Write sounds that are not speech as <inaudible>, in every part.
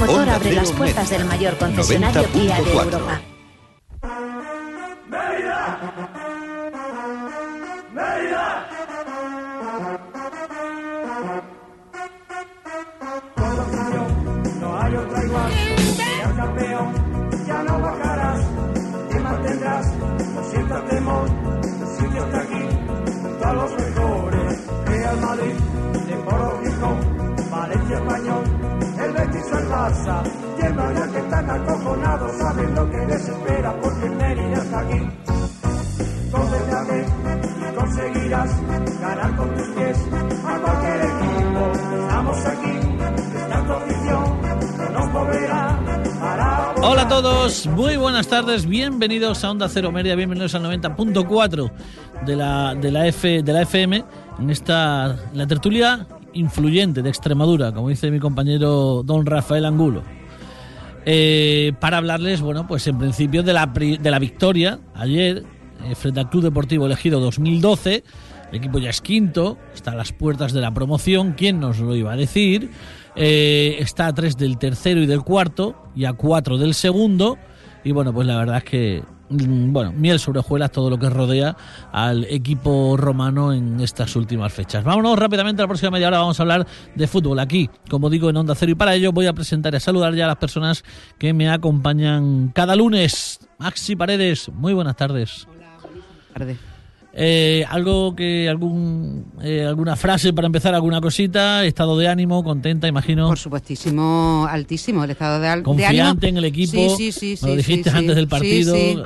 Motor abre las puertas del mayor concesionario Kia de 90.4. Europa. Hola a todos, muy buenas tardes, bienvenidos a Onda Cero Media, bienvenidos al 90.4 de la, de, la F, de la FM, en esta la tertulia influyente de Extremadura, como dice mi compañero don Rafael Angulo. Eh, para hablarles, bueno, pues en principio de la, de la victoria ayer eh, frente al Club Deportivo Elegido 2012. El equipo ya es quinto, está a las puertas de la promoción. ¿Quién nos lo iba a decir? Eh, está a tres del tercero y del cuarto y a cuatro del segundo. Y bueno, pues la verdad es que, bueno, miel sobre hojuelas todo lo que rodea al equipo romano en estas últimas fechas. Vámonos rápidamente a la próxima media hora. Vamos a hablar de fútbol aquí, como digo, en Onda Cero. Y para ello voy a presentar y a saludar ya a las personas que me acompañan cada lunes. Maxi Paredes, muy buenas tardes. tarde. Eh, algo que algún eh, alguna frase para empezar alguna cosita estado de ánimo contenta imagino Por supuestísimo, altísimo el estado de, al- de Confiante ánimo. en el equipo, Sí, sí, sí. me lo dijiste antes del partido, eh,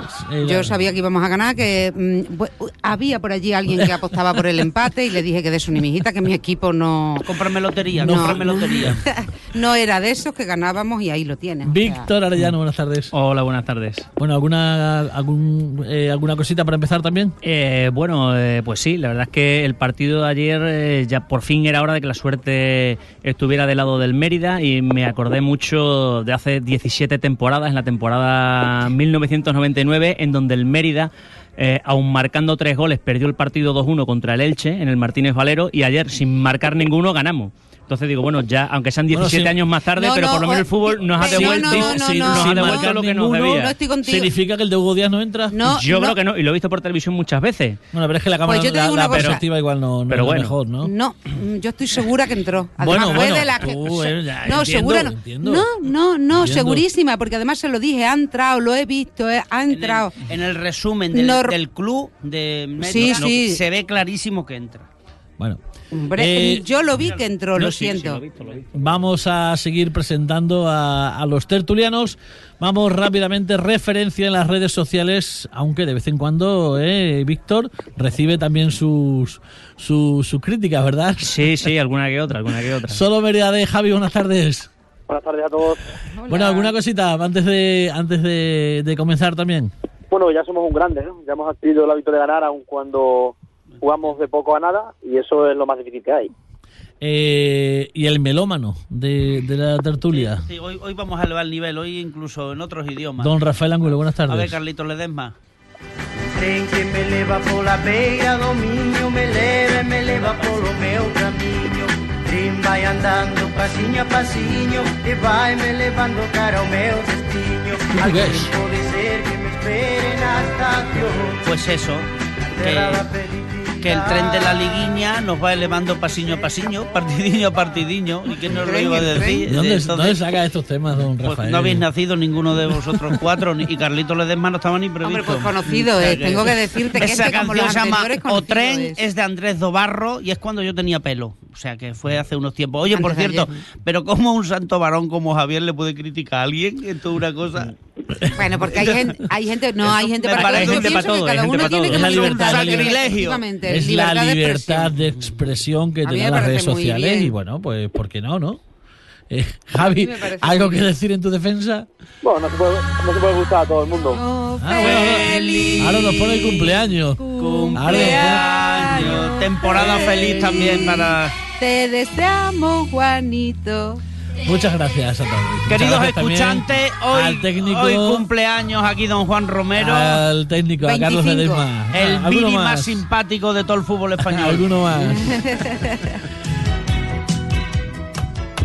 Yo sabía que íbamos a ganar, que mm, había por allí alguien que apostaba por el empate y le dije que de su ni que mi equipo no, Cómprame lotería, No, cómprame no. lotería. <laughs> no era de esos que ganábamos y ahí lo tienes. O sea, Víctor Arellano buenas tardes Hola, buenas tardes. bueno alguna algún, eh, alguna cosita para empezar también Eh, bueno, eh, pues sí, la verdad es que el partido de ayer eh, ya por fin era hora de que la suerte estuviera del lado del Mérida y me acordé mucho de hace 17 temporadas, en la temporada 1999, en donde el Mérida, eh, aun marcando tres goles, perdió el partido 2-1 contra el Elche en el Martínez Valero y ayer, sin marcar ninguno, ganamos. Entonces digo, bueno, ya, aunque sean 17 Bueno, sí. años más tarde, No, pero no, por lo menos el fútbol nos ha no, devuelto, nos no. ha devuelto lo que nos debía. No estoy contigo. significa que el de Hugo Díaz no entra No, Yo no, creo que no, y lo he visto por televisión muchas veces. bueno pero es que la cámara Pues yo te la, la perspectiva igual no, no Pero es bueno. mejor no No, mm, yo estoy segura que entró. Además, Bueno, fue bueno, de la que. tú, eh, ya, no, entiendo, segura no. entiendo. No, no, no, Entiendo. segurísima, porque además se lo dije, ha entrado, lo he visto, eh, ha En el, entrado. en el resumen del, club de Mérida, Sí, sí. se ve clarísimo que entra. Bueno Hombre, Eh, yo lo vi que entró, lo sí, sí, siento. lo he visto, lo he visto. Vamos a seguir presentando a, a los tertulianos. Vamos rápidamente, referencia en las redes sociales, aunque de vez en cuando, eh, Víctor, recibe también sus, sus, sus críticas, ¿verdad? Sí, sí, alguna que otra, alguna que otra. Solo Mérida de Javi, buenas tardes. Buenas tardes a todos. Bueno, ¿alguna cosita antes de antes de, de comenzar también? Bueno, ya somos un grande, ¿no? Ya hemos adquirido el hábito de ganar aun cuando jugamos de poco a nada y eso es lo más difícil que hay. Eh, y el melómano de, de la tertulia, Sí, hoy, hoy vamos a elevar el nivel, hoy incluso en otros idiomas. don Rafael Angulo, buenas a ver, tardes. Carlitos Ledesma. Tren que me leva pola beira do miño Me leva e me leva polo meu camiño Tren vai andando pasiño a pasiño E vai me levando cara ao meu destiño Alguén Portugués. pode ser que me espere na estación Pues eso, que, que el tren de la liguiña nos va elevando pasiño a pasiño, <laughs> partidiño a partidiño. ¿Y quién nos lo iba a decir? ¿De dónde, Entonces, dónde saca estos temas, don pues Rafael? no habéis nacido ninguno de vosotros <laughs> cuatro, ni- y Carlitos Ledesma no estaba ni previsto. Hombre, pues conocido, eh, tengo que decirte que Esa este, como canción los se llama O Tren, es. es de Andrés Dobarro y es cuando yo tenía pelo. O sea, que fue hace unos tiempos. Oye, por Antes de cierto, ayer. pero ¿cómo un santo varón como Javier le puede criticar a alguien? Esto es una cosa... <laughs> Bueno, porque hay gente, hay gente, no, hay gente para. Yo gente para que todo, cada hay gente uno para tiene todo. que Es la libertad, la es libertad la de libertad expresión. de expresión que te las redes sociales y bueno, pues ¿por qué no, no? Eh, Javi, ¿algo que decir en tu defensa? Bueno, no se puede, no se puede gustar a todo el mundo. Oh, Ah, bueno, feliz ahora nos pone el cumpleaños. Cumpleaños, temporada feliz también para... Te deseamos, Juanito. Muchas gracias a todos. Queridos gracias escuchantes, hoy, al técnico, hoy cumpleaños aquí don Juan Romero, al técnico, a Carlos 25. Ledesma. el Ah, ¿alguno Vini más? más simpático de todo el fútbol <laughs> español. Alguno más. <laughs>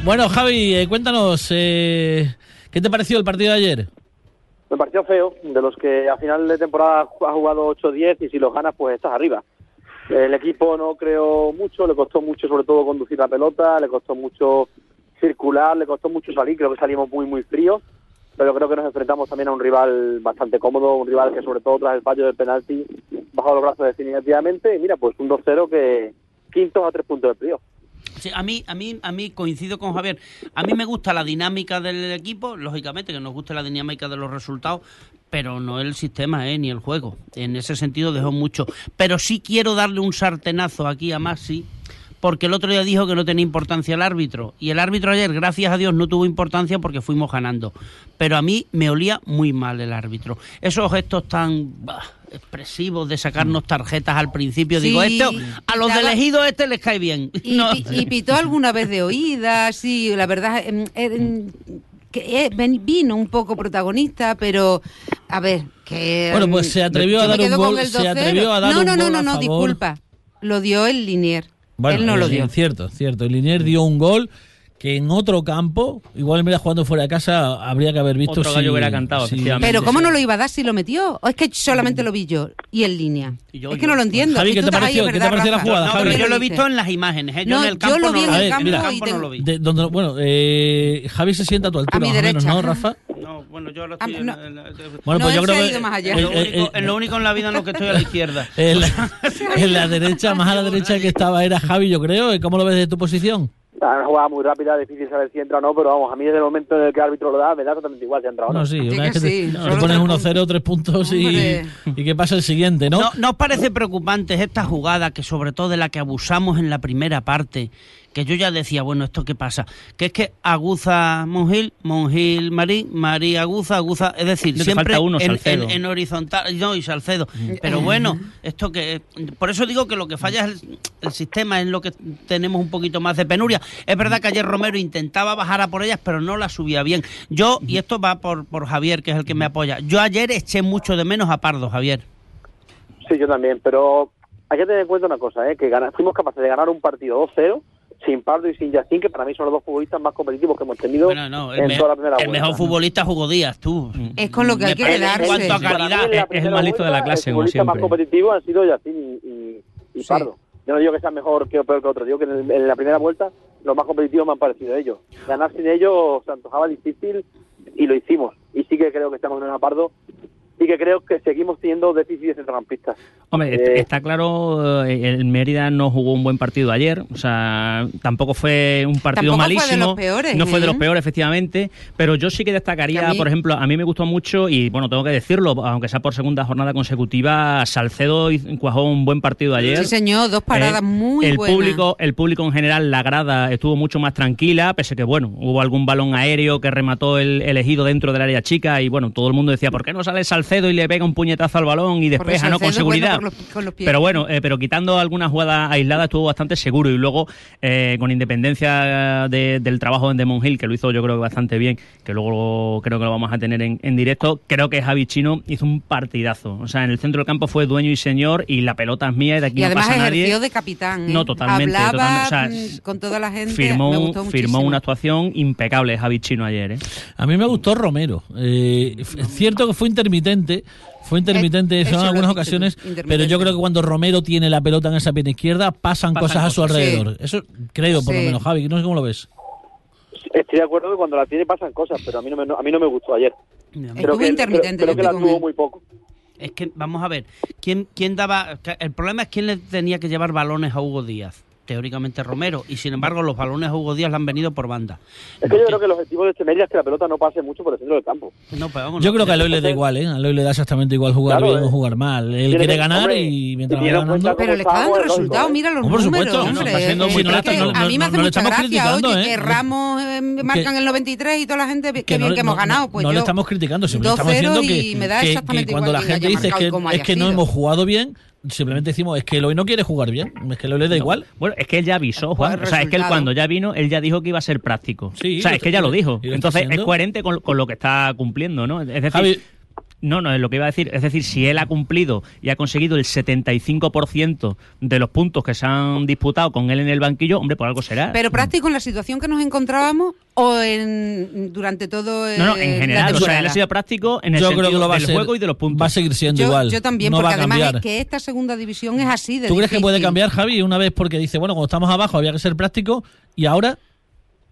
Bueno, Javi, eh, cuéntanos, eh, ¿qué te pareció el partido de ayer? Me pareció feo, de los que a final de temporada ha jugado 8-10 y si los ganas pues estás arriba. El equipo no creó mucho, le costó mucho sobre todo conducir la pelota, le costó mucho circular, le costó mucho salir, creo que salimos muy muy fríos, pero creo que nos enfrentamos también a un rival bastante cómodo, un rival que sobre todo tras el fallo del penalti bajó los brazos definitivamente y mira, pues un 2-0 que quintos a tres puntos del playoff. Sí, a mí, a mí, a mí coincido con Javier. A mí me gusta la dinámica del equipo, lógicamente que nos guste la dinámica de los resultados, pero no el sistema, ¿eh? ni el juego. En ese sentido dejó mucho. Pero sí quiero darle un sartenazo aquí a Maxi, porque el otro día dijo que no tenía importancia el árbitro. Y el árbitro ayer, gracias a Dios, no tuvo importancia porque fuimos ganando. Pero a mí me olía muy mal el árbitro. Esos gestos tan bah, expresivos de sacarnos tarjetas al principio, digo, esto a los de daba- elegido este les cae bien. Y, <laughs> No. pi- y pitó alguna vez de oídas, sí, la verdad, em, em, que eh, ven- vino un poco protagonista, pero a ver, que... Bueno, pues se atrevió a dar un gol, se 2-0. atrevió a dar no, un no, no, gol no, a no, favor. disculpa, lo dio el Linier, Bueno, él no lo dio. Cierto, cierto. El Linier dio un gol que en otro campo, igual mira jugando fuera de casa, habría que haber visto Otro gallo si- hubiera cantado, si- efectivamente. Pero ¿cómo no lo iba a dar si lo metió? ¿O es que solamente lo vi yo y en línea? Y yo- es que yo. no lo entiendo. Javi, ¿qué te pareció? ¿Qué te verdad, pareció la Rafa. jugada, No, Javi? pero yo lo he visto en las imágenes, ¿eh? Yo No, en el yo campo lo vi no en lo el campo el y campo te- no lo vi. De- donde- bueno, eh, Javi se sienta a tu altura, A mi o menos, derecha. ¿no, Rafa? No, bueno, yo ahora Ah, estoy en, no. en- en- Bueno, No, pues yo él creo que más allá. en lo eh, único, eh, en lo único en la vida en lo que estoy a la izquierda. <laughs> en, la, en la derecha, más a la derecha que estaba era Javi, yo creo. ¿Cómo lo ves de tu posición? Ah, Una jugada muy rápida, difícil saber si entra o no, pero vamos, a mí desde el momento en el que el árbitro lo da, me da totalmente igual si entra o no. No, sí, Sí una vez que que te, sí, te pones tres 1-0, tres puntos y, y que pasa el siguiente, ¿no? ¿No, ¿No os parece preocupante esta jugada que sobre todo de la que abusamos en la primera parte? Que yo ya decía, bueno, ¿esto qué pasa? Que es que aguza Mongil, Mongil Marí, Marí aguza, aguza, es decir, No siempre falta uno, en, Salcedo. en- en horizontal, no, y Salcedo. Pero bueno, esto que, por eso digo que lo que falla es el, el sistema, es lo que tenemos un poquito más de penuria. Es verdad que ayer Romero intentaba bajar a por ellas, pero no la subía bien. Yo, y esto va por, por Javier, que es el que me apoya, yo ayer eché mucho de menos a Pardo, Javier. Sí, yo también, pero hay que tener en cuenta una cosa, ¿eh? que fuimos capaces de ganar un partido 2-0 sin Pardo y sin Yacín, que para mí son los dos futbolistas más competitivos que hemos tenido Bueno, no, el, en me- toda la primera el vuelta. mejor futbolista jugó Díaz, tú. Es con lo que hay que quedarse. En cuanto a calidad, es el más listo de la clase, el como futbolista más siempre. competitivo han sido Yacín y, y, y Sí. Pardo. Yo no digo que sea mejor que o peor que otro, digo que en, el- en la primera vuelta los más competitivos me han parecido ellos. Ganar sin ellos se antojaba difícil y lo hicimos. Y sí que creo que estamos en un Pardo y que creo que seguimos teniendo déficit de centrocampistas. Hombre, Eh, está claro, eh, el Mérida no jugó un buen partido ayer, o sea, tampoco fue un partido Tampoco fue de malísimo. los peores, no fue de ¿eh? los peores, efectivamente, pero yo sí que destacaría, Que a mí- por ejemplo, a mí me gustó mucho, y bueno, tengo que decirlo, aunque sea por segunda jornada consecutiva, Salcedo hizo- cuajó un buen partido ayer. Sí, señor, dos paradas Eh, muy el buenas. Público, el público en general, la grada estuvo mucho más tranquila, pese que, bueno, hubo algún balón aéreo que remató el elegido dentro del área chica y, bueno, todo el mundo decía, ¿por qué no sale Salcedo y le pega un puñetazo al balón y despeja, ¿no? Con Salcedo bueno seguridad. por los- con los pies. Pero bueno, eh, pero quitando algunas jugadas aisladas estuvo bastante seguro y luego eh, con independencia de- del trabajo de Mongil, que lo hizo yo creo que bastante bien, que luego creo que lo vamos a tener en, en directo, creo que Javi Chino hizo un partidazo. O sea, en el centro del campo fue dueño y señor y la pelota es mía y de aquí y no además pasa nadie. de capitán. ¿eh? No, totalmente, Hablaba totalmente, o sea, con toda la gente. Firmó, me gustó firmó una actuación impecable Javi Chino ayer. ¿eh? A mí me gustó Romero. Eh, es cierto que fue intermitente, fue intermitente eso en algunas ocasiones, pero yo creo que cuando Romero tiene la pelota en esa pierna izquierda pasan, Pasan cosas a su alrededor. Eso creo, por lo menos, Javi. No sé cómo lo ves. Estoy de acuerdo que cuando la tiene pasan cosas, pero a mí no me, no- a mí no me gustó ayer. Estuvo que, intermitente, creo, creo que la tuvo muy poco. Es que, vamos a ver, ¿quién, quién daba...? El problema es quién le tenía que llevar balones a Hugo Díaz. Teóricamente Romero. Y sin embargo, los balones a Hugo Díaz le han venido por banda. Es que yo creo que el objetivo de este Mérida es que la pelota no pase mucho por el centro del campo. No, pero vamos, Yo no, creo que a no, Eloy le da igual, ¿eh? A Eloy le da exactamente igual jugar Claro, bien o eh. jugar mal. Él quiere que- ganar hombre, y mientras cuenta ganando... Pero le está dando lógico, resultados, ¿eh? mira los por números. supuesto, no, hombre. está siendo Es muy que honesto, no- a mí me hace mucha gracia, oye, ¿eh? que Ramos eh, marcan el 93 y toda la gente, qué no bien que hemos ganado. no- Pues no le estamos criticando, siempre estamos 2-0 diciendo que, que- que cuando la gente dice que es que no hemos jugado bien, simplemente decimos es que Eloy no quiere jugar bien, es que Eloy le da igual. Bueno, es que él ya avisó, Juan. O sea, es que él cuando ya vino, él ya dijo que iba a ser práctico. Sí, o sea, es que ya lo dijo. Entonces es coherente con, con lo que está cumpliendo, ¿no? Es decir, Javi, No, no, es lo que iba a decir. Es decir, si él ha cumplido y ha conseguido el 75% de los puntos que se han disputado con él en el banquillo, hombre, por algo será. Pero práctico en la situación que nos encontrábamos o en durante todo no, no, eh, en general. O sea, él ha sido práctico en el Yo sentido creo que lo va a del ser- juego y de los puntos. Va a seguir siendo yo, igual. yo también, no porque va a además es que esta segunda división es así de ¿Tú crees que puede cambiar, Javi, una vez porque dice, bueno, cuando estamos abajo había que ser práctico y ahora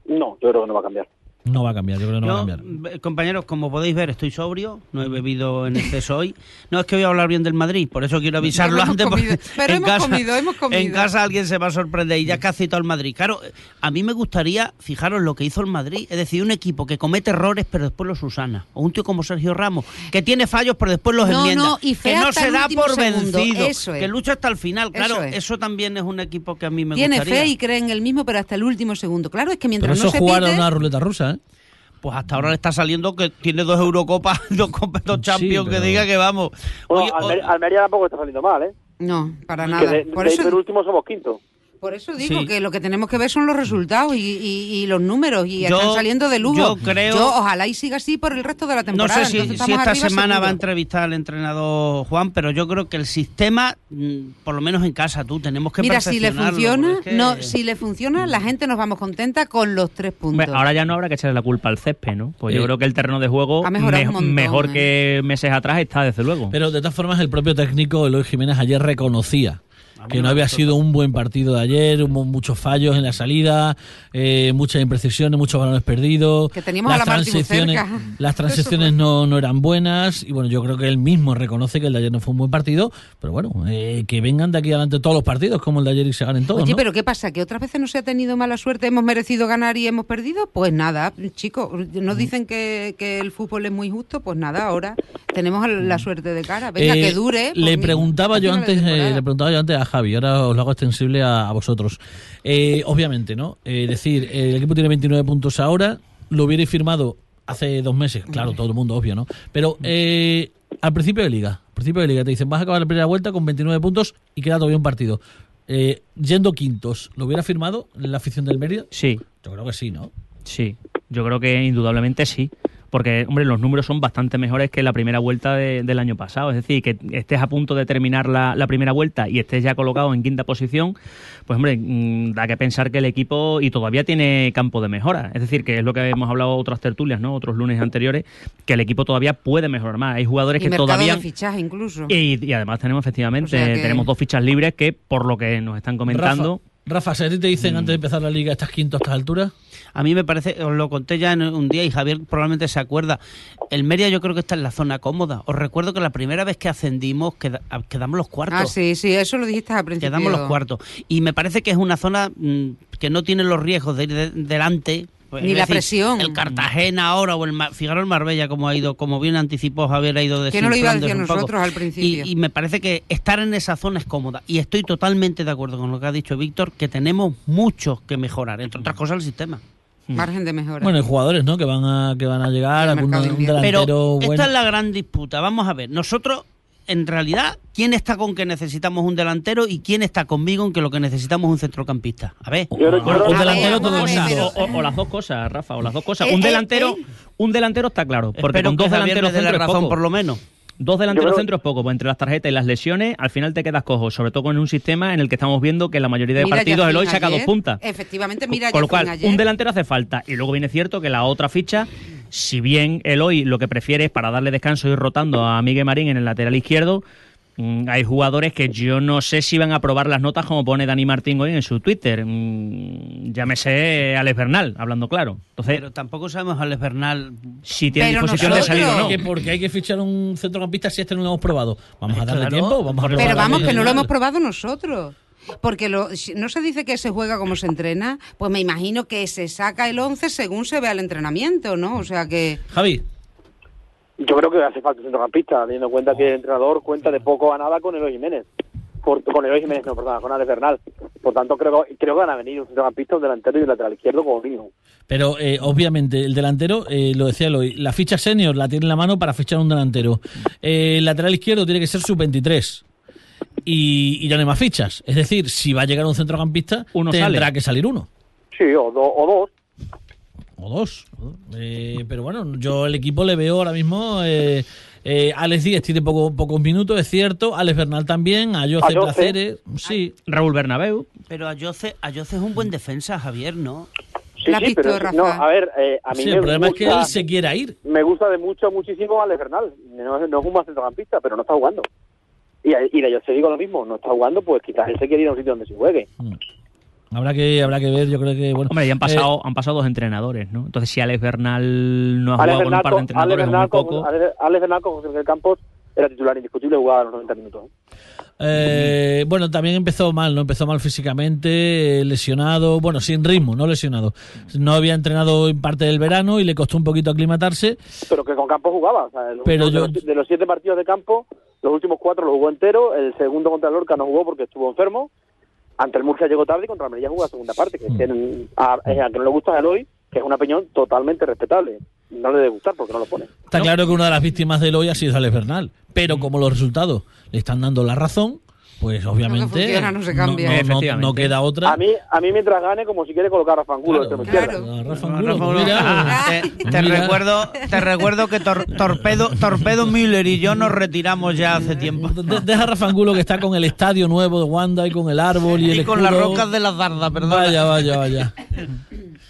No, yo creo que no va a cambiar. No va a cambiar? Yo creo que no va a cambiar. compañeros, como podéis ver, estoy sobrio, no he bebido en exceso hoy. No es que voy a hablar bien del Madrid, por eso quiero avisarlo Pero antes. porque pero en hemos casa, comido, hemos comido. En casa alguien se va a sorprender y ya que ha citado el Madrid. Claro, a mí me gustaría, fijaros lo que hizo el Madrid, es decir, un equipo que comete errores pero después los susana. O un tío como Sergio Ramos, que tiene fallos pero después los No, enmienda. no, y que fe no hasta se el da último por segundo, vencido, eso es. que lucha hasta el final. Claro, Eso eso, es. también es un equipo que a mí me Tiene gustaría. fe y cree en el mismo, pero hasta el último segundo. Claro, es que Pero mientras eso no es se jugar a una ruleta rusa, ¿eh? Pues hasta ahora le está saliendo que tiene dos Eurocopas, <laughs> dos, Copas- dos Champions, pero- que diga que vamos. Bueno, Oye, Almer- o- Almería tampoco está saliendo mal, ¿eh? No, para Que nada. de, por, de eso, ir último somos quinto. Por eso digo Sí. que lo que tenemos que ver son los resultados y, y- y los números. Y Yo- están saliendo de lujo. yo creo- Yo ojalá y siga así por el resto de la no temporada. sé si, esta semana va a entrevistar al entrenador Juan, pero yo creo que el sistema, mm, por lo menos en casa, tú, tenemos que Mira, si le funciona, porque es que- no, si le funciona, la gente nos vamos contenta con los tres puntos. Hombre, ahora ya no habrá que echarle la culpa al césped, ¿no? Pues yo creo que el terreno de juego, ha mejorado me- un montón, mejor eh. que meses atrás, está desde luego. Pero de todas formas, el propio técnico Eloy Jiménez ayer reconocía que no había sido un buen partido de ayer, hubo muchos fallos en la salida, eh, muchas imprecisiones, muchos balones perdidos. Que teníamos a la transiciones, <laughs> las transiciones no, no eran buenas y bueno, yo creo que él mismo reconoce que el de ayer no fue un buen partido, pero bueno, eh, que vengan de aquí adelante todos los partidos como el de ayer y se ganen todos. Oye, ¿no? pero ¿qué pasa? ¿Que otras veces no se ha tenido mala suerte? ¿Hemos merecido ganar y hemos perdido? Pues nada, chicos, nos Mm. dicen que, que el fútbol es muy justo, pues nada, ahora tenemos la suerte de cara. Venga, Eh, que dure. Le preguntaba yo antes, eh, le preguntaba yo antes a Javi, ahora os lo hago extensible a, a vosotros. Eh, obviamente, ¿no? Eh, decir, el equipo tiene 29 puntos ahora, lo hubierais firmado hace dos meses, claro, todo el mundo, obvio, ¿no? Pero eh, al principio de liga, al principio de liga te dicen, vas a acabar la primera vuelta con 29 puntos y queda todavía un partido. Eh, yendo quintos, ¿lo hubiera firmado la afición del Mérida? Sí, Yo creo que sí, ¿no? sí. Yo creo que indudablemente sí. Porque, hombre, los números son bastante mejores que la primera vuelta de- del año pasado. Es decir, que estés a punto de terminar la, la primera vuelta y estés ya colocado en quinta posición, pues, hombre, mm, da que pensar que el equipo y todavía tiene campo de mejora. Es decir, que es lo que hemos hablado otras tertulias, ¿no? Otros lunes anteriores, que el equipo todavía puede mejorar más. Hay jugadores Y que todavía... de fichaje incluso. Y, y además tenemos efectivamente, O sea que- tenemos dos fichas libres que, por lo que nos están comentando... Rafa, Rafa, ti te dicen Mm. antes de empezar la liga, estás quinto a estas alturas, A mí me parece, os lo conté ya en un día y Javier probablemente se acuerda. El Mérida yo creo que está en la zona cómoda. Os recuerdo que la primera vez que ascendimos queda- quedamos los cuartos. Ah, sí, sí, eso lo dijiste al principio. Quedamos los cuartos. Y me parece que es una zona mm, que no tiene los riesgos de ir de- delante. Pues, Ni la decir, presión. El Cartagena ahora o el fijaros el Marbella como ha ido, como bien anticipó Javier ha ido de Que no lo iba a decir nosotros al principio. Y, y me parece que estar en esa zona es cómoda. Y estoy totalmente de acuerdo con lo que ha dicho Víctor, que tenemos mucho que mejorar, entre otras cosas el sistema. Margen de mejora. bueno, hay jugadores, ¿no? Que van a, que van a llegar, algún de invierno. Pero delantero esta es la gran disputa. Vamos a ver, nosotros, en realidad, ¿quién está con que necesitamos un delantero y quién está conmigo en que lo que necesitamos es un centrocampista? A ver. Yo un delantero todo O, o- o las dos cosas, Rafa, o las dos cosas. Eh, un eh, delantero, eh. un delantero está claro, porque Espero con dos delanteros dé la razón poco. por lo menos. Dos delanteros creo- centros es poco, pues entre las tarjetas y las lesiones, al final te quedas cojo, sobre todo con un sistema en el que estamos viendo que la mayoría de Mira, partidos el hoy saca ayer, dos puntas. Efectivamente, mira, Con lo cual, ayer. un delantero hace falta. Y luego viene cierto que la otra ficha, si bien el hoy lo que prefiere es para darle descanso y ir rotando a Miguel Marín en el lateral izquierdo, hay jugadores que yo no sé si van a probar las notas como pone Dani Martín hoy en su Twitter. Mm, Llámese Alex Bernal, hablando claro. Entonces, Pero tampoco sabemos, Alex Bernal, si tiene disposición de salir o no. Que porque hay que fichar un centrocampista si este no lo hemos probado. Vamos a darle Claro. tiempo, vamos a Pero vamos, que no lo hemos probado nosotros. Porque lo, no se dice que se juega como se entrena, pues me imagino que se saca el 11 según se vea el entrenamiento, ¿no? O sea que... Javi, Yo creo que hace falta un centrocampista, teniendo en cuenta que el entrenador cuenta de poco a nada con Eloy Jiménez. Por, con Eloy Jiménez, no, perdón, con Alex Bernal. Por tanto, creo, creo que van a venir un centrocampista, un delantero y un lateral izquierdo como mínimo. pero eh, obviamente el delantero, eh, lo decía Eloy, la ficha senior la tiene en la mano para fichar un delantero. Eh, el lateral izquierdo tiene que ser sub-23. Y, y ya no hay más fichas. Es decir, si va a llegar un centrocampista, Uno tendrá sale. que salir uno. Sí, o, do- o dos. O dos. Eh, pero bueno, yo el equipo le veo ahora mismo eh, Eh, Alex Díez tiene poco, pocos minutos, es cierto. Alex Bernal también. Ayoce Ayoce. Placeres. Sí. Raúl Bernabeu. Pero Ayoce, Ayoce es un buen defensa, Javier, ¿no? Sí, ¿La sí, visto, pero Rafa? no, a ver, eh, a mí Sí, me el problema es que gusta, él se quiera ir. me gusta de mucho, muchísimo Alex Bernal. No, es- no es un buen centrocampista, pero no está jugando. Y, y de yo te digo lo mismo, no está jugando, pues quizás él se quiere ir a un sitio donde se juegue. Habrá que, habrá que ver, yo creo que, bueno. Hombre, ya han eh, pasado, han pasado dos entrenadores, ¿no? Entonces, si Alex Bernal no ha Alex jugado con un par de Alex, entrenadores muy Bernal, poco, Alex, Alex Bernal con José Miguel Campos era titular indiscutible, jugaba los 90 minutos. Eh, bueno, también empezó mal, ¿no? Empezó mal físicamente, eh, lesionado, bueno, sin ritmo, no lesionado. No había entrenado en parte del verano y le costó un poquito aclimatarse. Pero que con Campos jugaba. O sea, Pero yo- de, los, de los siete partidos de campo, los últimos cuatro los jugó entero. El segundo contra el Lorca no jugó porque estuvo enfermo. Ante el Murcia llegó tarde y contra Almería jugó la segunda parte. Que, Mm. a, es a que no le gusta a Eloy, que es una opinión totalmente respetable. No le debe gustar porque no lo pone. Está claro que una de las víctimas del hoy ha sido Alex Bernal, pero como los resultados le están dando la razón, pues obviamente funciona no se cambia. no- no- Efectivamente. no queda otra. A mí, a mí mientras gane, como si quiere colocar a Claro. Claro. Rafa Angulo, mira. Ah, <laughs> te, te Mira. recuerdo, te recuerdo que Tor- Torpedo, Torpedo Müller y yo nos retiramos ya hace tiempo. De- Deja a Rafa Angulo que está con el estadio nuevo de Wanda y con el árbol y el Y con las rocas de la Zarda, perdón. Vaya, vaya, vaya. <laughs>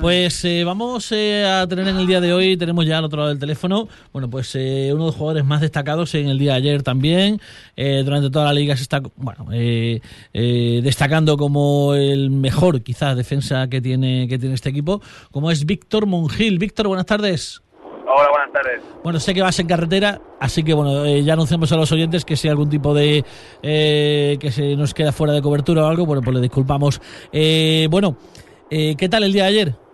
Pues eh, vamos eh, a tener en el día de hoy, tenemos ya al otro lado del teléfono, bueno, pues eh, uno de los jugadores más destacados en el día de ayer también. Eh, durante toda la liga se está, bueno, eh, eh, destacando como el mejor, quizás, defensa que tiene, que tiene este equipo, como es Víctor Mongil. Víctor, buenas tardes. Hola, buenas tardes. Bueno, sé que vas en carretera, así que bueno, eh, ya anunciamos a los oyentes que si hay algún tipo de eh, que se nos queda fuera de cobertura o algo, bueno, pues le disculpamos. Eh, bueno, eh, ¿qué tal el día de ayer?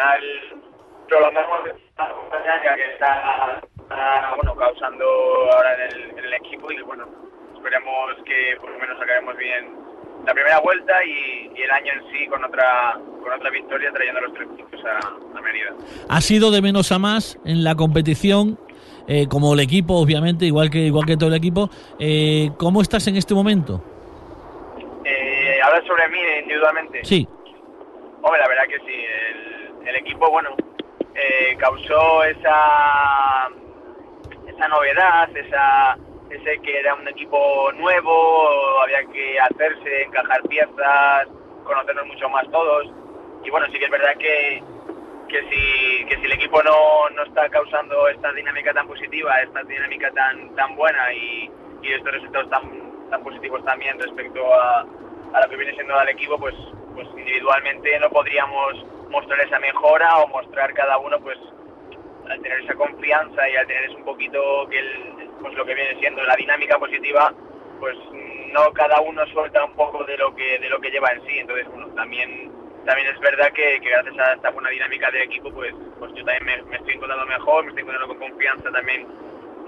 Final prolongamos esta campaña que está, está, bueno, causando ahora en el, en el equipo y bueno, esperemos que por lo menos sacaremos bien la primera vuelta y, y el año en sí con otra con otra victoria trayendo los tres puntos a, a Mérida. ¿Ha sido de menos a más en la competición? eh, como el equipo, obviamente, igual que igual que todo el equipo. Eh, ¿Cómo estás en este momento? Eh, ¿Hablas sobre mí individualmente? Sí, Hombre, la verdad que sí. El, el equipo, bueno, eh, causó esa esa novedad, esa ese que era un equipo nuevo, había que hacerse, encajar piezas, conocernos mucho más todos. Y bueno, sí que es verdad que, que si que si el equipo no, no está causando esta dinámica tan positiva, esta dinámica tan tan buena y, y estos resultados tan, tan positivos también respecto a, a lo que viene siendo al equipo, pues, pues individualmente no podríamos mostrar esa mejora o mostrar cada uno pues al tener esa confianza y al tener un poquito que el, pues lo que viene siendo la dinámica positiva pues no cada uno suelta un poco de lo que de lo que lleva en sí. Entonces bueno también también es verdad que, gracias a esta buena dinámica del equipo pues pues yo también me, estoy encontrando mejor me estoy encontrando con confianza también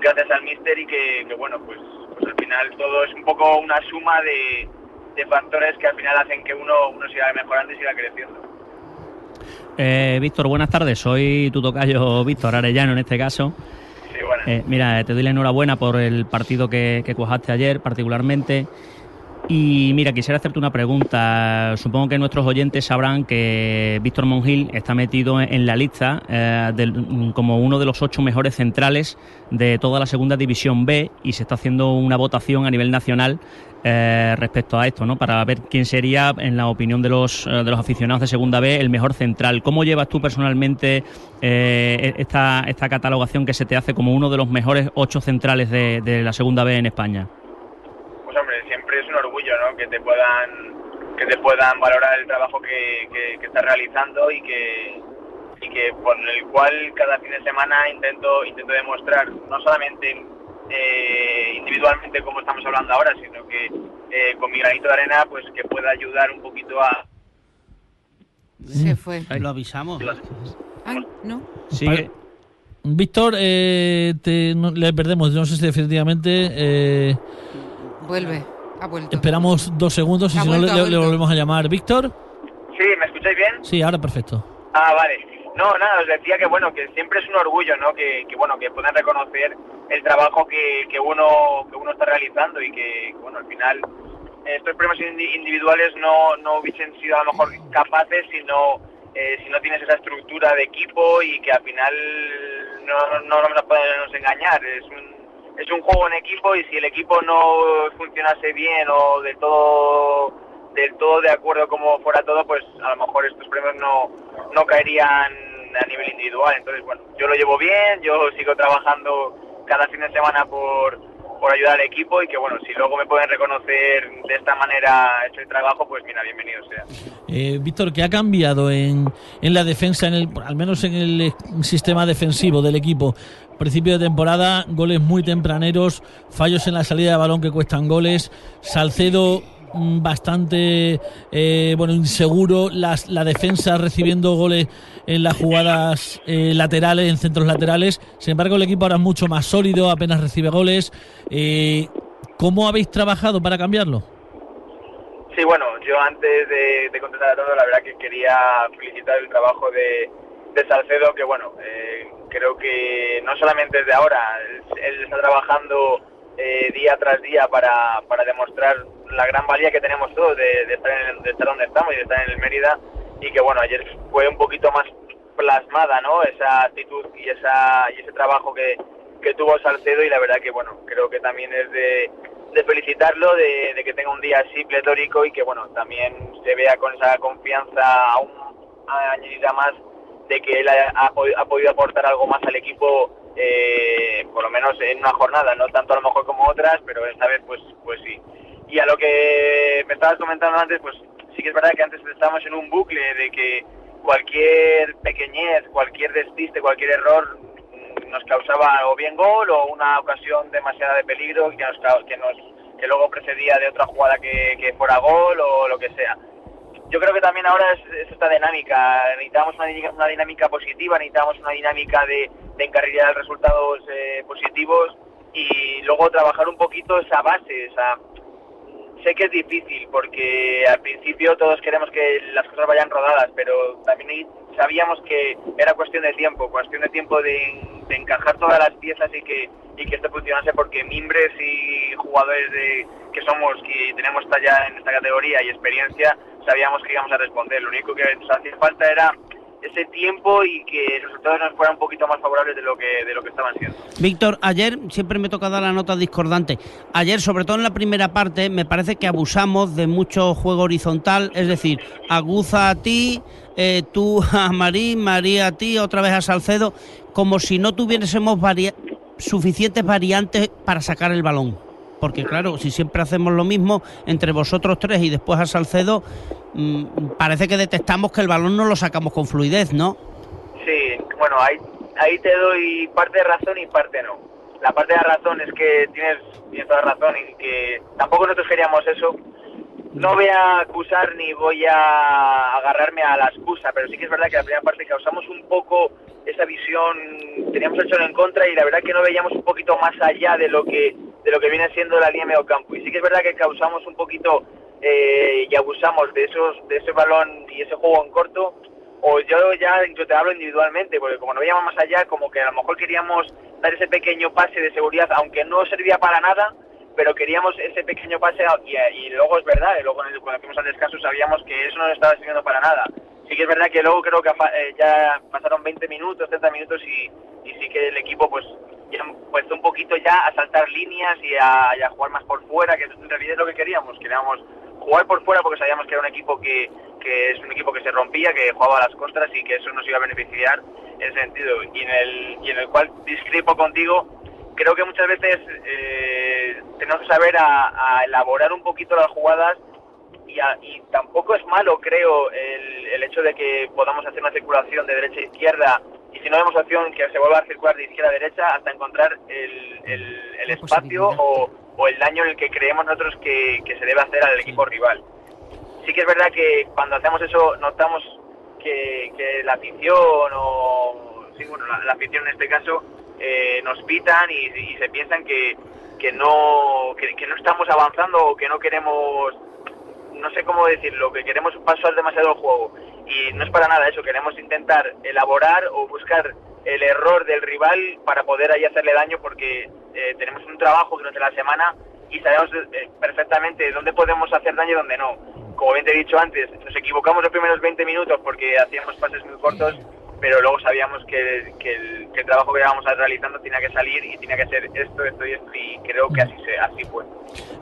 gracias al míster y que, que, bueno pues pues al final todo es un poco una suma de, de factores que al final hacen que uno uno siga mejorando y siga creciendo Eh, Víctor, buenas tardes. Soy tu tocayo Víctor Arellano en este caso. sí bueno Eh, mira, te doy la enhorabuena por el partido que, que cuajaste ayer, particularmente. Y mira, quisiera hacerte una pregunta. Supongo que nuestros oyentes sabrán que Víctor Mongil está metido en, la lista eh, del- como uno de los ocho mejores centrales de toda la segunda división B y se está haciendo una votación a nivel nacional eh, respecto a esto, ¿no? Para ver quién sería, en la opinión de los, eh, de los aficionados de segunda B, el mejor central. ¿Cómo llevas tú personalmente eh, esta, esta catalogación que se te hace como uno de los mejores ocho centrales de, de la segunda B en España? pues hombre, siempre es un Que te puedan que te puedan valorar el trabajo que, que, que estás realizando y que y que por el cual cada fin de semana intento intento demostrar no solamente eh, individualmente como estamos hablando ahora, sino que eh, con mi granito de arena pues que pueda ayudar un poquito a Se fue. Lo avisamos. Ay, no. Sigue. Víctor, eh, te- no- le perdemos, no sé si definitivamente. eh, Vuelve. Ha vuelto. esperamos dos segundos y Ha si no vuelto, le, ha le- le volvemos a llamar. Víctor, Sí, ¿me escucháis bien? sí, ahora perfecto. Ah, vale. No, nada, os decía que bueno, que siempre es un orgullo, ¿no? Que, que bueno, que puedan reconocer el trabajo que, que uno que uno está realizando y que, bueno, al final estos premios indi- individuales no, no hubiesen sido a lo mejor capaces si no eh, si no tienes esa estructura de equipo y que al final no, no nos podemos engañar. Es un, es un juego en equipo y si el equipo no funcionase bien o de todo del todo de acuerdo como fuera todo, pues a lo mejor estos premios no, no caerían a nivel individual. Entonces, bueno, yo lo llevo bien, yo sigo trabajando cada fin de semana por, por ayudar al equipo y que bueno, si luego me pueden reconocer de esta manera hecho el trabajo, pues mira, bienvenido sea. Eh, Víctor, ¿qué ha cambiado en, en la defensa, en el, al menos en el sistema defensivo del equipo? Principio de temporada, goles muy tempraneros, fallos en la salida de balón que cuestan goles, Salcedo Mm, bastante eh, bueno inseguro las, la defensa recibiendo goles en las jugadas eh, laterales en centros laterales sin embargo el equipo ahora es mucho más sólido apenas recibe goles eh, ¿cómo habéis trabajado para cambiarlo? Sí, bueno, yo antes de, de contestar a todo, la verdad que quería felicitar el trabajo de, de Salcedo, que bueno, creo que no solamente desde ahora, él, está trabajando día tras día para, para demostrar la gran valía que tenemos todos de, estar en, de, estar donde estamos y de estar en el Mérida y que bueno, ayer fue un poquito más plasmada, ¿no? Esa actitud y, esa, y ese trabajo que, que tuvo Salcedo y la verdad que bueno, creo que también es de, de felicitarlo, de, de, que tenga un día así pletórico y que bueno, también se vea con esa confianza aún añadida más de que él ha, podido aportar algo más al equipo eh, por lo menos en una jornada, no tanto a lo mejor como otras, pero esta vez pues pues sí. Y a lo que me estabas comentando antes, pues sí que es verdad que antes estábamos en un bucle de que cualquier pequeñez, cualquier despiste, cualquier error nos causaba o bien gol o una ocasión demasiada de peligro que, nos, que, nos, que luego precedía de otra jugada que fuera gol o lo que sea. Yo creo que también ahora es, esta dinámica, necesitamos una, dinámica positiva, necesitamos una dinámica de, de encarrilar resultados eh, positivos y luego trabajar un poquito esa base, esa, sé que es difícil porque al principio todos queremos que las cosas vayan rodadas, pero también sabíamos que era cuestión de tiempo, cuestión de tiempo de, encajar todas las piezas y que, y que esto funcionase porque mimbres y jugadores de, que somos, que tenemos talla en esta categoría y experiencia, sabíamos que íbamos a responder. Lo único que nos hacía falta era ese tiempo y que los resultados nos fueran un poquito más favorables de lo que de lo que estaban siendo. Víctor, ayer siempre me toca dar la nota discordante. Ayer, sobre todo en la primera parte, me parece que abusamos de mucho juego horizontal, es decir, aguza a ti, eh, tú <laughs> a Marín, María a ti, otra vez a Salcedo, como si no tuviésemos suficientes variantes para sacar el balón porque claro, si siempre hacemos lo mismo entre vosotros tres y después a Salcedo, mm, parece que detectamos que el balón no lo sacamos con fluidez, ¿no? Sí, bueno, ahí, ahí te doy parte de razón y parte no. La parte de razón es que tienes, tienes toda razón y que tampoco nosotros queríamos eso. No voy a acusar ni voy a agarrarme a la excusa, pero sí que es verdad que la primera parte causamos un poco esa visión, teníamos hecho en contra y la verdad que no veíamos un poquito más allá de lo que de lo que viene siendo la línea medio campo. Y sí que es verdad que causamos un poquito eh, y abusamos de esos de ese balón y ese juego en corto. O yo ya yo te hablo individualmente, porque como no veíamos más allá, como que a lo mejor queríamos dar ese pequeño pase de seguridad, aunque no servía para nada, pero queríamos ese pequeño pase y, luego es verdad, y luego cuando fuimos al descanso sabíamos que eso no nos estaba sirviendo para nada. Sí que es verdad que luego creo que eh, ya pasaron 20 minutos, 30 minutos y, y sí que el equipo pues ya puesto un poquito ya a saltar líneas y a, jugar más por fuera, que en realidad es lo que queríamos, queríamos jugar por fuera porque sabíamos que era un equipo que, que es un equipo que se rompía, que jugaba a las contras y que eso nos iba a beneficiar en ese sentido. Y en el, y en el cual discrepo contigo, creo que muchas veces eh, tenemos que saber a, elaborar un poquito las jugadas y, y, tampoco es malo, creo, el, el hecho de que podamos hacer una circulación de derecha a izquierda y si no vemos opción que se vuelva a circular de izquierda a derecha hasta encontrar el, el, espacio o, o, el daño en el que creemos nosotros que, que se debe hacer al equipo rival. Sí que es verdad que cuando hacemos eso notamos que, que la afición o sí, bueno, la, afición en este caso eh, nos pitan y, se piensan que, que no que, que, no estamos avanzando o que no queremos no sé cómo decirlo que queremos pasar demasiado el juego y no es para nada eso, queremos intentar elaborar o buscar el error del rival para poder ahí hacerle daño porque eh, tenemos un trabajo durante la semana y sabemos eh, perfectamente dónde podemos hacer daño y dónde no. como bien te he dicho antes, nos equivocamos los primeros 20 minutos porque hacíamos pases muy cortos, pero luego sabíamos que, que el, que el trabajo que íbamos realizando tenía que salir y tenía que ser esto, esto y esto, y creo que así, se, así fue.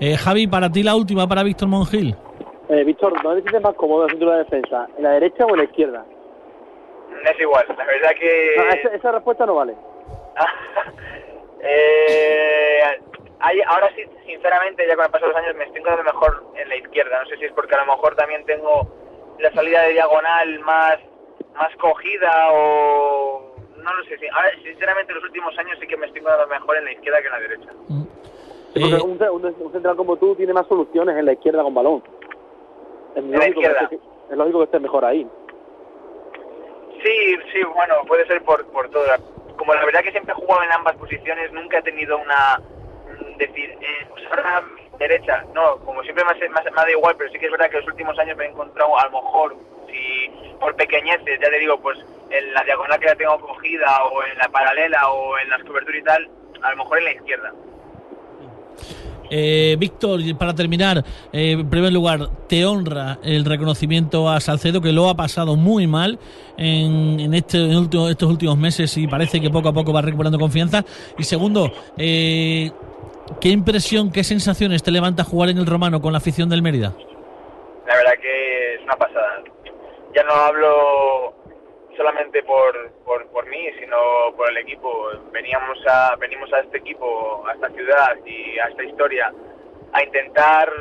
Eh, Javi, para ti la última para Víctor Mongil. Eh, Víctor, ¿dónde te sientes más cómodo el centro de defensa? ¿En la derecha o en la izquierda? Es igual, la verdad que... No, esa, esa respuesta no vale. <laughs> Eh, hay- ahora sí, sinceramente, ya con el paso de los años me estoy encontrando mejor en la izquierda. No sé si es porque a lo mejor también tengo la salida de diagonal más, más cogida o... No lo sé. sí. Ahora, sinceramente, en los últimos años sí que me estoy encontrando mejor en la izquierda que en la derecha. Sí, porque Eh, un- un central como tú tiene más soluciones en la izquierda con balón. Es lógico, que izquierda. esté- es lógico que estés mejor ahí. Sí, sí, bueno, puede ser por, por todo. Como la verdad que siempre he jugado en ambas posiciones, nunca he tenido una... mm, decir, eh, pues ahora derecha. No, como siempre me, hace- me, hace- me da igual, pero sí que es verdad que los últimos años me he encontrado, a lo mejor, si por pequeñeces, ya te digo, pues en la diagonal que la tengo cogida, o en la paralela, o en las coberturas y tal, a lo mejor en la izquierda. Eh, Víctor, para terminar, eh, en primer lugar, te honra el reconocimiento a Salcedo, que lo ha pasado muy mal en, en este, estos últimos meses y parece que poco a poco va recuperando confianza. Y segundo, eh, ¿qué impresión, qué sensaciones te levanta jugar en el Romano con la afición del Mérida? La verdad que es una pasada. Ya no hablo solamente por, por, por mí, sino por el equipo. Veníamos a, venimos a este equipo, a esta ciudad y a esta historia a intentar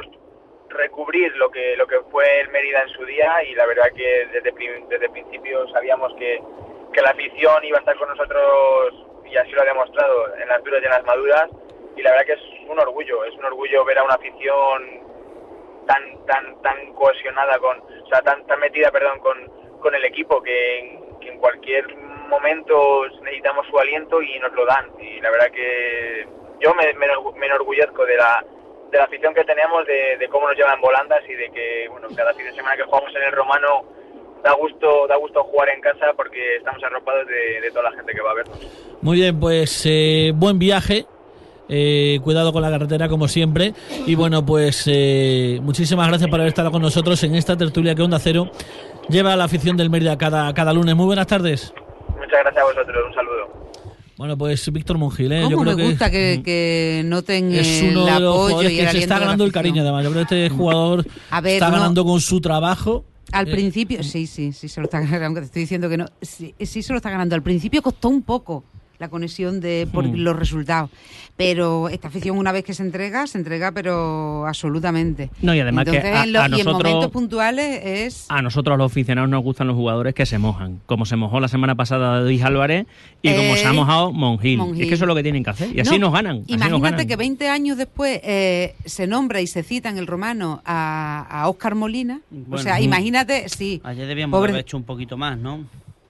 recubrir lo que lo que fue el Mérida en su día y la verdad que desde, desde el principio sabíamos que, que la afición iba a estar con nosotros y así lo ha demostrado en las duras y en las maduras y la verdad que es un orgullo, es un orgullo ver a una afición tan tan tan cohesionada con o sea tan tan metida perdón con, con el equipo que que en cualquier momento necesitamos su aliento y nos lo dan y la verdad que yo me, me, me enorgullezco de la de la afición que tenemos de, de cómo nos llevan volandas y de que bueno cada fin de semana que jugamos en el romano da gusto da gusto jugar en casa porque estamos arropados de, de toda la gente que va a vernos Muy bien, pues eh, buen viaje. eh, cuidado con la carretera como siempre y bueno pues eh, muchísimas gracias por haber estado con nosotros en esta tertulia que Onda Cero lleva a la afición del Mérida cada, cada lunes. Muy buenas tardes. Muchas gracias a vosotros un saludo. Bueno pues Víctor Mungil ¿eh? ¿Cómo yo creo me gusta que, que noten es el uno de los apoyo y que se está ganando el cariño además. Yo creo que este jugador A ver, está no- ganando con su trabajo. Al Eh, principio, sí, sí, sí se lo está <laughs> ganando, aunque te estoy diciendo que no, sí, sí se lo está ganando. Al principio costó un poco la conexión de por Mm. los resultados, pero esta afición una vez que se entrega, se entrega pero absolutamente. No, y además que a- en, los- a y en nosotros- momentos puntuales es A nosotros, a los aficionados, nos gustan los jugadores que se mojan. Como se mojó la semana pasada Luis Álvarez y como Eh, se ha mojado Monjil. Monjil. Es que eso es lo que tienen que hacer. Y así No, nos ganan. así nos Imagínate ganan. que 20 años después eh, se nombra y se cita en el romano a, a Óscar Molina. o sea, imagínate, sí. Ayer debíamos Pobre- haber hecho un poquito más, ¿no?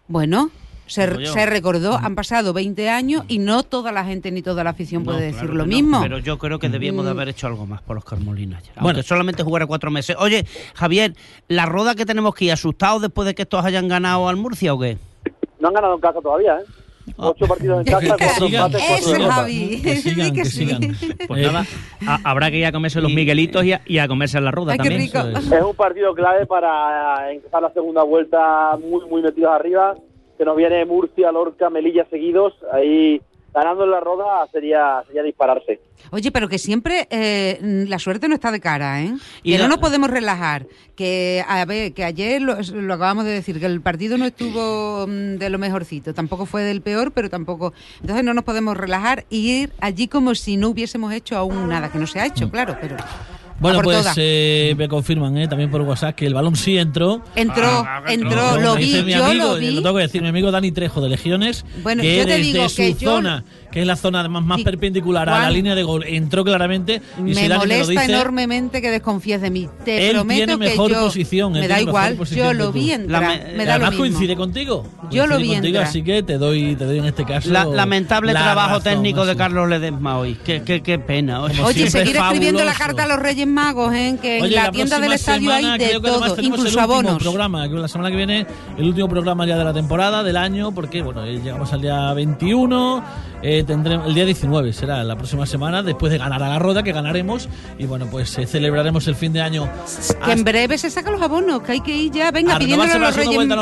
Bueno, se, se recordó, han pasado 20 años y no toda la gente ni toda la afición No, puede decir lo no, mismo. Pero yo creo que debíamos de Mm. haber hecho algo más por los Carmolinas. ayer, Bueno. Aunque solamente jugara cuatro meses. Oye, Javier, ¿la roda que tenemos que ir asustados después de que estos hayan ganado al Murcia o qué? No han ganado en casa todavía, ¿eh? Ah. Ocho partidos en casa, <laughs> cuatro empates, cuatro Eso, derrotas. Javi. que sigan Di que que sí. sigan Pues nada, a- habrá que ir a comerse los miguelitos y a, y a comerse la Ay, qué también. rico. Es un partido clave para empezar la segunda vuelta muy, muy metidos arriba. Se nos viene Murcia, Lorca, Melilla seguidos. Ahí ganando en la roda sería, sería dispararse. Oye, pero que siempre eh, la suerte no está de cara, ¿eh? Y que la- no nos podemos relajar. Que, a ver, que ayer lo, lo acabamos de decir, que el partido no estuvo mm, de lo mejorcito. Tampoco fue del peor, pero tampoco. Entonces no nos podemos relajar y ir allí como si no hubiésemos hecho aún nada, que no se ha hecho, claro, pero. Bueno, pues eh, me confirman eh, también por WhatsApp que el balón sí entró. Entró, entró, No, lo vi, dice mi yo amigo, lo vi. Lo tengo que decir, mi amigo Dani Trejo de Legiones, Bueno, que yo te desde digo su que yo- zona, que es la zona más, más Sí, perpendicular a la línea de gol, entró claramente. Y Me si Dani me lo molesta dice, enormemente que desconfíes de mí. Te Él prometo tiene que mejor yo posición, me da igual. Yo lo vi entrar. La me, da lo Además mismo. coincide contigo. Yo lo vi contigo, entrar. así que te doy, te doy en este caso. La- lamentable la trabajo razón, técnico de. Carlos Ledesma hoy. Qué, qué, qué pena. Oye, siempre, seguir escribiendo la carta a los Reyes Magos, ¿eh? que Oye, en la, tienda del próxima estadio hay semana de creo que además todo, tenemos incluso el último abonos. programa, que la semana que viene el último programa ya de la temporada, del año, porque bueno, eh, llegamos al día 21, eh, tendremos el día 19 será la próxima semana, después de ganar a la Roda, que ganaremos, y bueno, pues eh, celebraremos el fin de año. Que en breve se sacan los abonos, que hay que ir ya, venga, a los Reyes. Nos